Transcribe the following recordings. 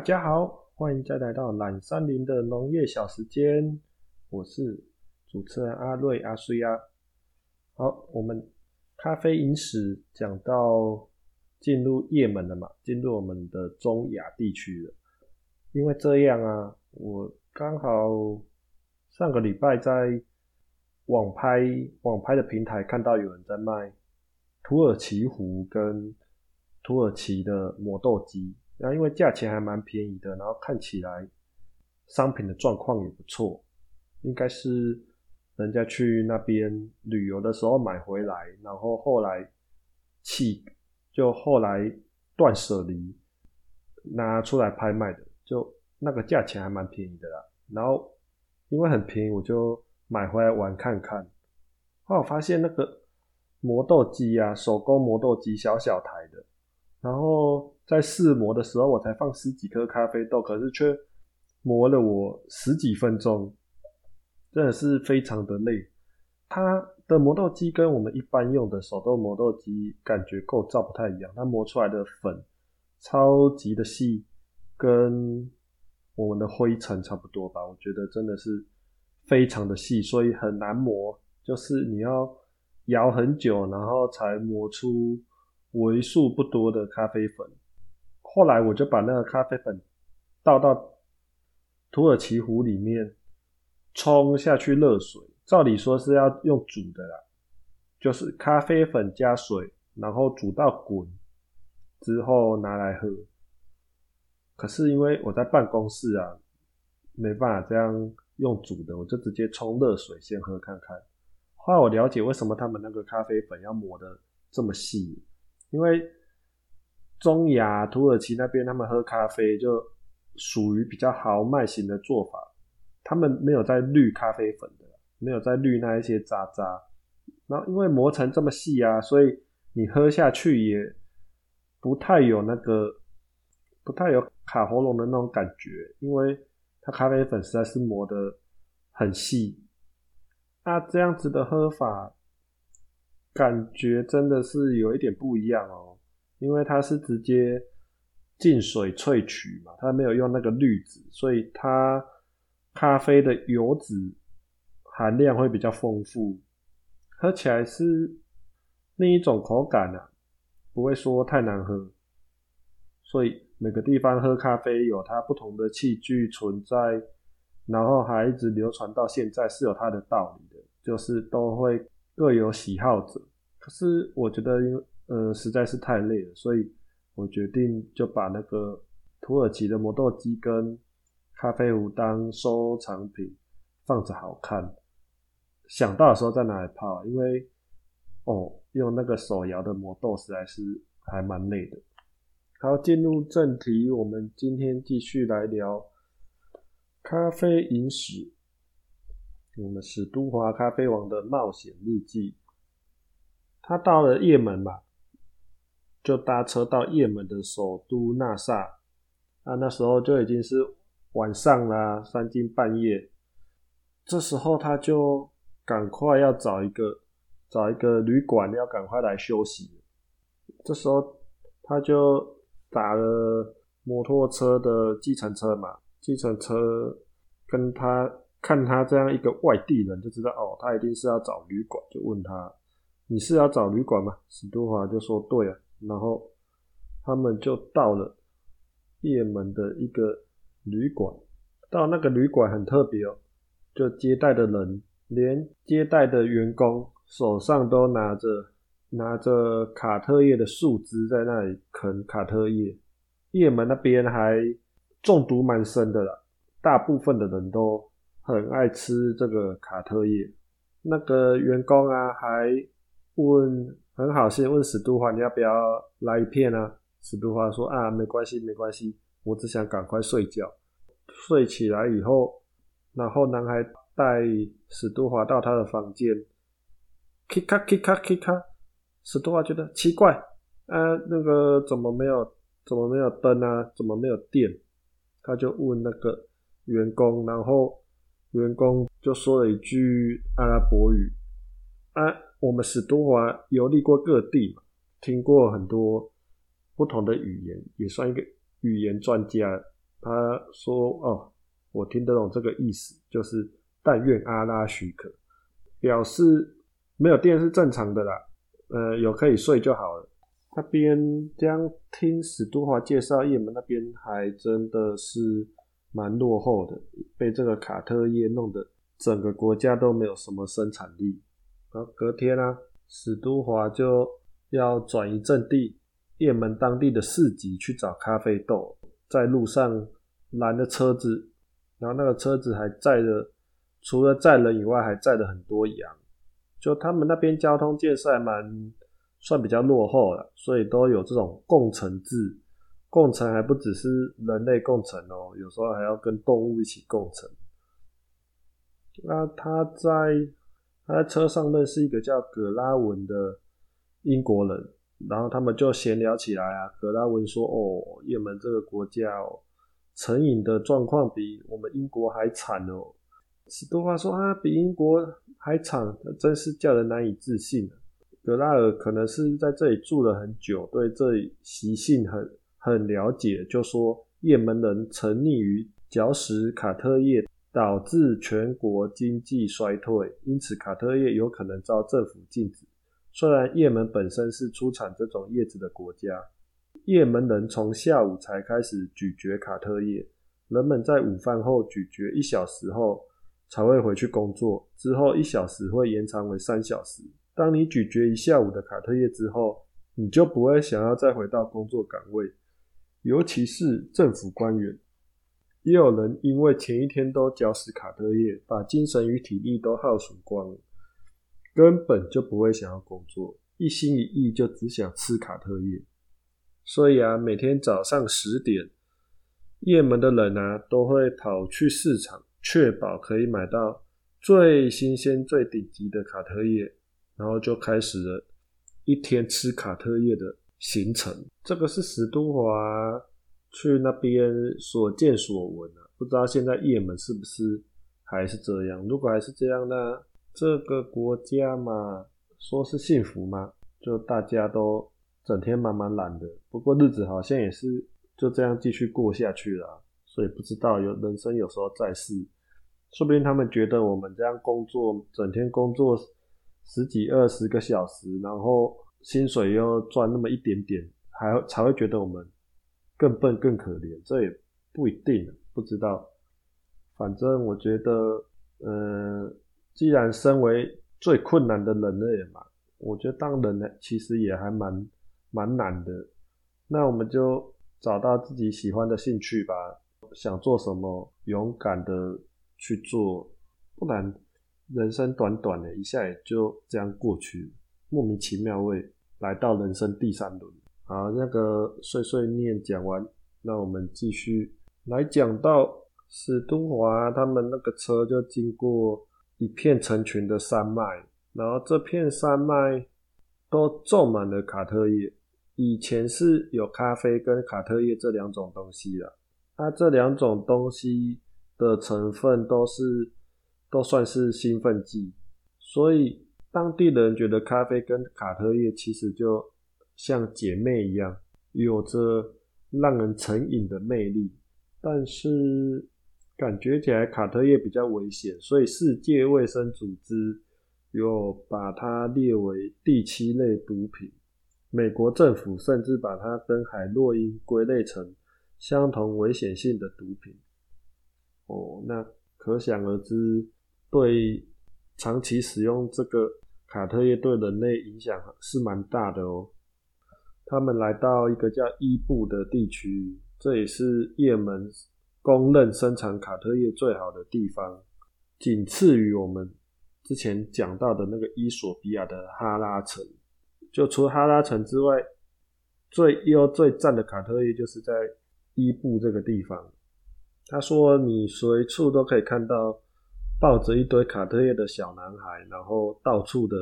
大家好，欢迎再来到懒山林的农业小时间，我是主持人阿瑞阿瑞啊。好，我们咖啡饮史讲到进入也门了嘛，进入我们的中亚地区了。因为这样啊，我刚好上个礼拜在网拍网拍的平台看到有人在卖土耳其壶跟土耳其的磨豆机。然后因为价钱还蛮便宜的，然后看起来商品的状况也不错，应该是人家去那边旅游的时候买回来，然后后来弃就后来断舍离拿出来拍卖的，就那个价钱还蛮便宜的啦。然后因为很便宜，我就买回来玩看看。后来我发现那个磨豆机啊，手工磨豆机，小小台的，然后。在试磨的时候，我才放十几颗咖啡豆，可是却磨了我十几分钟，真的是非常的累。它的磨豆机跟我们一般用的手动磨豆机感觉构造不太一样，它磨出来的粉超级的细，跟我们的灰尘差不多吧。我觉得真的是非常的细，所以很难磨，就是你要摇很久，然后才磨出为数不多的咖啡粉。后来我就把那个咖啡粉倒到土耳其壶里面，冲下去热水。照理说是要用煮的啦，就是咖啡粉加水，然后煮到滚之后拿来喝。可是因为我在办公室啊，没办法这样用煮的，我就直接冲热水先喝看看。后来我了解为什么他们那个咖啡粉要磨的这么细，因为。中亚土耳其那边，他们喝咖啡就属于比较豪迈型的做法，他们没有在滤咖啡粉的，没有在滤那一些渣渣。然后因为磨成这么细啊，所以你喝下去也不太有那个，不太有卡喉咙的那种感觉，因为它咖啡粉实在是磨的很细。那这样子的喝法，感觉真的是有一点不一样哦。因为它是直接进水萃取嘛，它没有用那个滤纸，所以它咖啡的油脂含量会比较丰富，喝起来是另一种口感啊，不会说太难喝。所以每个地方喝咖啡有它不同的器具存在，然后还一直流传到现在是有它的道理的，就是都会各有喜好者。可是我觉得因为。呃，实在是太累了，所以我决定就把那个土耳其的磨豆机跟咖啡壶当收藏品放着好看。想到的时候再拿来泡，因为哦，用那个手摇的磨豆实在是还蛮累的。好，进入正题，我们今天继续来聊咖啡饮史。我们史都华咖啡王的冒险日记。他到了也门嘛。就搭车到也门的首都纳萨，啊，那时候就已经是晚上啦，三更半夜。这时候他就赶快要找一个找一个旅馆，要赶快来休息。这时候他就打了摩托车的计程车嘛，计程车跟他看他这样一个外地人，就知道哦，他一定是要找旅馆，就问他：“你是要找旅馆吗？”史都华就说：“对啊。”然后他们就到了也门的一个旅馆，到那个旅馆很特别哦，就接待的人，连接待的员工手上都拿着拿着卡特叶的树枝在那里啃卡特叶。也门那边还中毒蛮深的啦，大部分的人都很爱吃这个卡特叶。那个员工啊，还问。很好心问史都华你要不要来一片啊？史都华说啊，没关系，没关系，我只想赶快睡觉。睡起来以后，然后男孩带史都华到他的房间咔咔咔咔咔咔，史都华觉得奇怪，啊，那个怎么没有，怎么没有灯啊？怎么没有电？他就问那个员工，然后员工就说了一句阿拉伯语，啊。我们史都华游历过各地嘛，听过很多不同的语言，也算一个语言专家。他说：“哦，我听得懂这个意思，就是但愿阿拉许可，表示没有电是正常的啦，呃，有可以睡就好了。”那边将听史都华介绍，也门那边还真的是蛮落后的，被这个卡特业弄得整个国家都没有什么生产力。然后隔天啊，史都华就要转移阵地，也门当地的市集去找咖啡豆。在路上拦了车子，然后那个车子还载着，除了载人以外，还载了很多羊。就他们那边交通建设还蛮算比较落后了，所以都有这种共乘制。共乘还不只是人类共乘哦，有时候还要跟动物一起共乘。那他在他在车上认识一个叫葛拉文的英国人。然后他们就闲聊起来啊。格拉文说：“哦，也门这个国家哦，成瘾的状况比我们英国还惨哦。”史多华说：“啊，比英国还惨，真是叫人难以置信。”格拉尔可能是在这里住了很久，对这里习性很很了解，就说：“也门人沉溺于嚼食卡特叶，导致全国经济衰退，因此卡特叶有可能遭政府禁止。”虽然也门本身是出产这种叶子的国家，也门人从下午才开始咀嚼卡特叶，人们在午饭后咀嚼一小时后才会回去工作，之后一小时会延长为三小时。当你咀嚼一下午的卡特叶之后，你就不会想要再回到工作岗位，尤其是政府官员。也有人因为前一天都嚼食卡特叶，把精神与体力都耗损光了。根本就不会想要工作，一心一意就只想吃卡特叶。所以啊，每天早上十点，也门的人啊都会跑去市场，确保可以买到最新鲜、最顶级的卡特叶，然后就开始了一天吃卡特叶的行程。这个是史都华去那边所见所闻啊，不知道现在也门是不是还是这样？如果还是这样，呢。这个国家嘛，说是幸福嘛，就大家都整天忙忙懒的。不过日子好像也是就这样继续过下去了，所以不知道有人生有时候在世，说不定他们觉得我们这样工作，整天工作十几二十个小时，然后薪水又赚那么一点点，还才会觉得我们更笨更可怜。这也不一定，不知道。反正我觉得，嗯。既然身为最困难的人类嘛，我觉得当人呢其实也还蛮蛮难的。那我们就找到自己喜欢的兴趣吧，想做什么，勇敢的去做，不然人生短短的，一下也就这样过去，莫名其妙会来到人生第三轮。好，那个碎碎念讲完，那我们继续来讲到史都华他们那个车就经过。一片成群的山脉，然后这片山脉都种满了卡特叶。以前是有咖啡跟卡特叶这两种东西的，那这两种东西的成分都是都算是兴奋剂，所以当地人觉得咖啡跟卡特叶其实就像姐妹一样，有着让人成瘾的魅力，但是。感觉起来卡特叶比较危险，所以世界卫生组织有把它列为第七类毒品。美国政府甚至把它跟海洛因归类成相同危险性的毒品。哦，那可想而知，对长期使用这个卡特叶对人类影响是蛮大的哦。他们来到一个叫伊布的地区，这也是也门。公认生产卡特叶最好的地方，仅次于我们之前讲到的那个伊索比亚的哈拉城。就除了哈拉城之外，最优最赞的卡特叶就是在伊布这个地方。他说，你随处都可以看到抱着一堆卡特叶的小男孩，然后到处的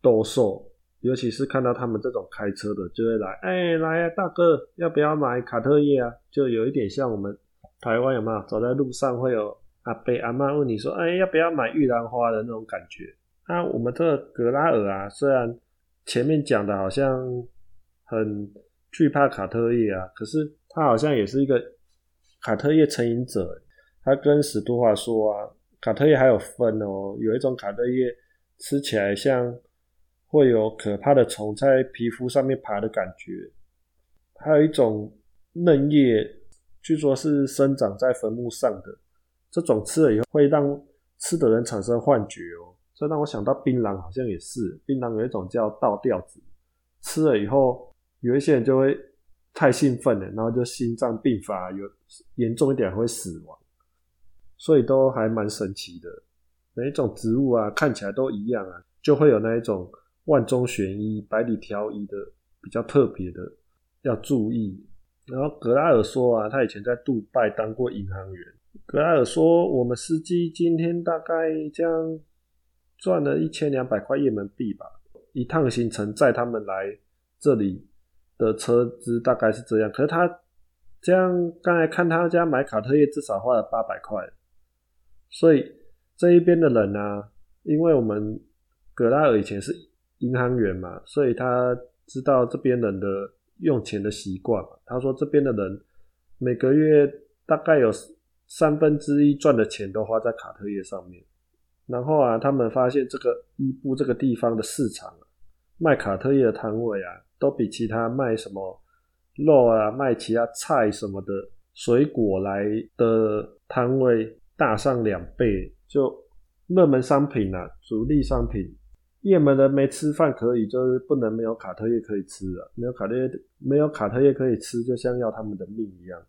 兜售，尤其是看到他们这种开车的，就会来，哎，来啊，大哥，要不要买卡特叶啊？就有一点像我们。台湾有没有走在路上会有阿伯阿妈问你说：“哎，要不要买玉兰花的那种感觉？”那我们这个格拉尔啊，虽然前面讲的好像很惧怕卡特叶啊，可是他好像也是一个卡特叶成瘾者，他跟史都华说啊，卡特叶还有分哦，有一种卡特叶吃起来像会有可怕的虫在皮肤上面爬的感觉，还有一种嫩叶，据说是生长在坟墓上的，这种吃了以后会让吃的人产生幻觉哦，这让我想到槟榔好像也是，槟榔有一种叫倒吊子，吃了以后有一些人就会。太兴奋了，然后就心脏病发，有严重一点会死亡，所以都还蛮神奇的。每一种植物啊，看起来都一样啊，就会有那一种万中选一、百里挑一的比较特别的要注意。然后格拉尔说啊，他以前在杜拜当过银行员。格拉尔说，我们司机今天大概这样赚了一千两百块也门币吧，一趟行程载他们来这里。的车资大概是这样，可是他这样刚才看他家买卡特叶至少花了八百块，所以这一边的人呢，因为我们格拉尔以前是银行员嘛，所以他知道这边人的用钱的习惯。他说这边的人每个月大概有三分之一赚的钱都花在卡特叶上面，然后啊，他们发现这个伊布这个地方的市场卖卡特叶的摊位啊。都比其他卖什么肉啊、卖其他菜什么的水果来的摊位大上两倍，就热门商品啊、主力商品，也门人没吃饭可以，就是不能没有卡特叶可以吃啊，没有卡特叶没有卡特叶可以吃，就像要他们的命一样。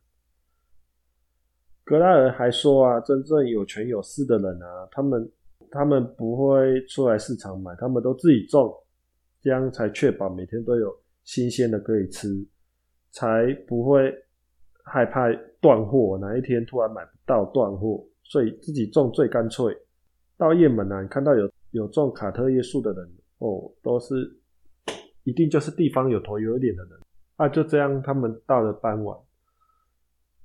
格拉尔还说啊，真正有权有势的人啊，他们他们不会出来市场买，他们都自己种，这样才确保每天都有。新鲜的可以吃，才不会害怕断货。哪一天突然买不到断货，所以自己种最干脆。到也门啊，你看到有有种卡特叶树的人哦，都是一定就是地方有头有脸的人啊。就这样，他们到了傍晚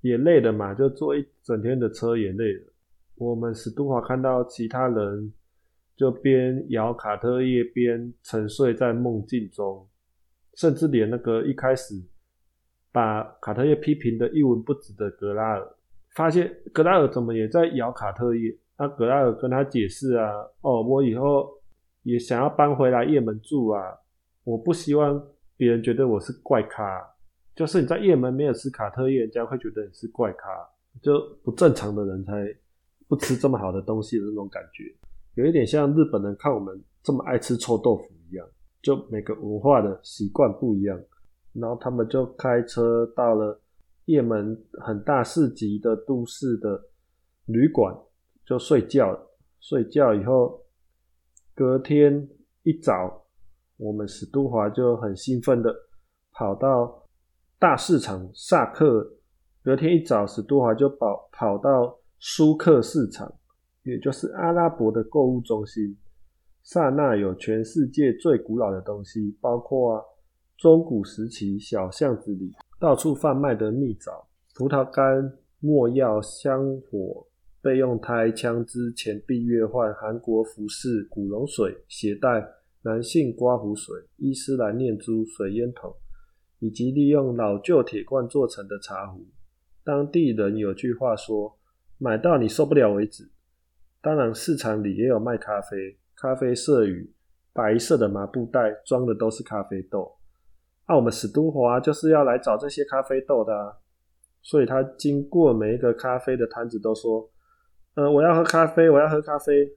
也累了嘛，就坐一整天的车也累了。我们史都华看到其他人就边摇卡特叶边沉睡在梦境中。甚至连那个一开始把卡特叶批评的一文不值的格拉尔，发现格拉尔怎么也在摇卡特叶？那格拉尔跟他解释啊，哦，我以后也想要搬回来也门住啊，我不希望别人觉得我是怪咖，就是你在也门没有吃卡特叶，人家会觉得你是怪咖，就不正常的人才不吃这么好的东西的那种感觉，有一点像日本人看我们这么爱吃臭豆腐一样。就每个文化的习惯不一样，然后他们就开车到了也门很大市集的都市的旅馆，就睡觉。睡觉以后，隔天一早，我们史都华就很兴奋的跑到大市场萨克。隔天一早，史都华就跑跑到苏克市场，也就是阿拉伯的购物中心。萨那有全世界最古老的东西，包括中古时期小巷子里到处贩卖的蜜枣、葡萄干、墨药、香火、备用胎、枪支、钱币、月换、韩国服饰、古龙水、鞋带、男性刮胡水、伊斯兰念珠、水烟筒，以及利用老旧铁罐做成的茶壶。当地人有句话说：“买到你受不了为止。”当然，市场里也有卖咖啡。咖啡色与白色的麻布袋装的都是咖啡豆，那我们史都华就是要来找这些咖啡豆的，所以他经过每一个咖啡的摊子都说：“呃，我要喝咖啡，我要喝咖啡。”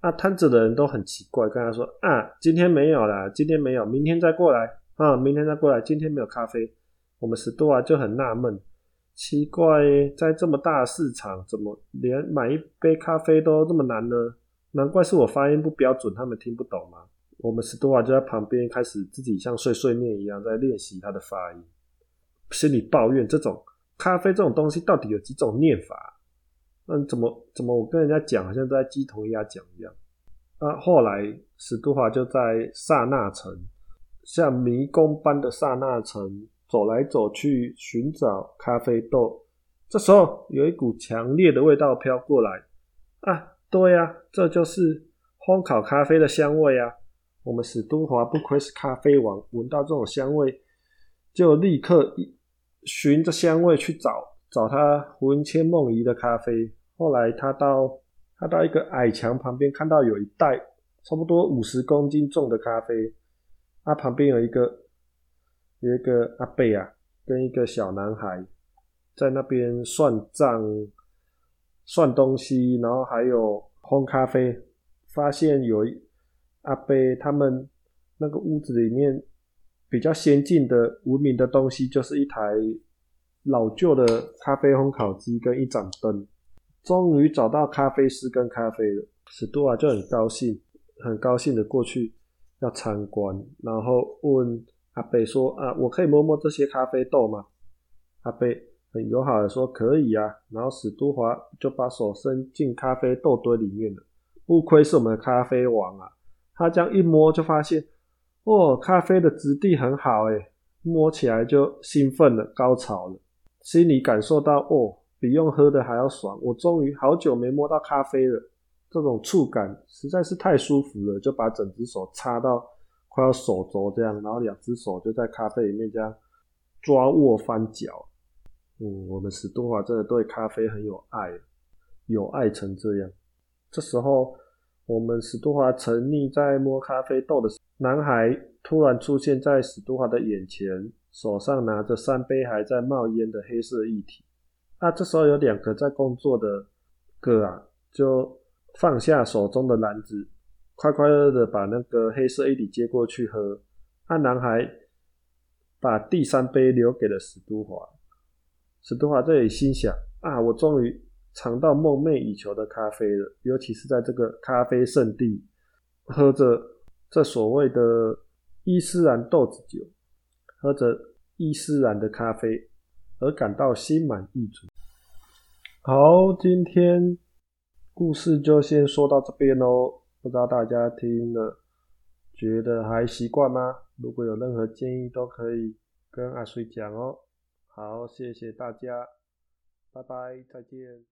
啊，摊子的人都很奇怪，跟他说：“啊，今天没有啦，今天没有，明天再过来啊，明天再过来，今天没有咖啡。”我们史多啊就很纳闷，奇怪，在这么大的市场，怎么连买一杯咖啡都这么难呢？难怪是我发音不标准，他们听不懂吗？我们史多瓦就在旁边开始自己像碎碎念一样在练习他的发音，心里抱怨这种咖啡这种东西到底有几种念法？嗯，怎么怎么我跟人家讲好像在鸡同鸭讲一样？啊，后来史都华就在萨那城，像迷宫般的萨那城走来走去寻找咖啡豆。这时候有一股强烈的味道飘过来，啊！对呀，这就是烘烤咖啡的香味啊！我们史都华不愧是咖啡王，闻到这种香味就立刻循着香味去找找他魂牵梦萦的咖啡。后来他到他到一个矮墙旁边，看到有一袋差不多五十公斤重的咖啡，他，旁边有一个有一个阿贝啊，跟一个小男孩在那边算账、算东西，然后还有烘咖啡。发现有一阿贝他们那个屋子里面比较先进的、文明的东西，就是一台老旧的咖啡烘烤机跟一盏灯。终于找到咖啡师跟咖啡了，史多瓦就很高兴，很高兴的过去要参观，然后问阿贝说：“啊，我可以摸摸这些咖啡豆吗？”阿贝很友好的说：“可以啊。”然后史都华就把手伸进咖啡豆堆里面了。不愧是我们的咖啡王啊！他这样一摸就发现，哦，咖啡的质地很好诶，摸起来就兴奋了，高潮了，心里感受到哦。比用喝的还要爽！我终于好久没摸到咖啡了，这种触感实在是太舒服了，就把整只手插到快要手肘这样，然后两只手就在咖啡里面这样抓握翻搅。嗯，我们史多华真的对咖啡很有爱，有爱成这样。这时候，我们史多华沉溺在摸咖啡豆的男孩突然出现在史多华的眼前，手上拿着三杯还在冒烟的黑色液体。那这时候有两个在工作的哥啊，就放下手中的篮子，快快乐乐的把那个黑色液体接过去喝。那男孩把第三杯留给了史都华。史都华这里心想：啊，我终于尝到梦寐以求的咖啡了，尤其是在这个咖啡圣地，喝着这所谓的伊斯兰豆子酒，喝着伊斯兰的咖啡。而感到心满意足。好，今天故事就先说到这边喽。不知道大家听了觉得还习惯吗？如果有任何建议，都可以跟阿水讲哦。好，谢谢大家，拜拜，再见。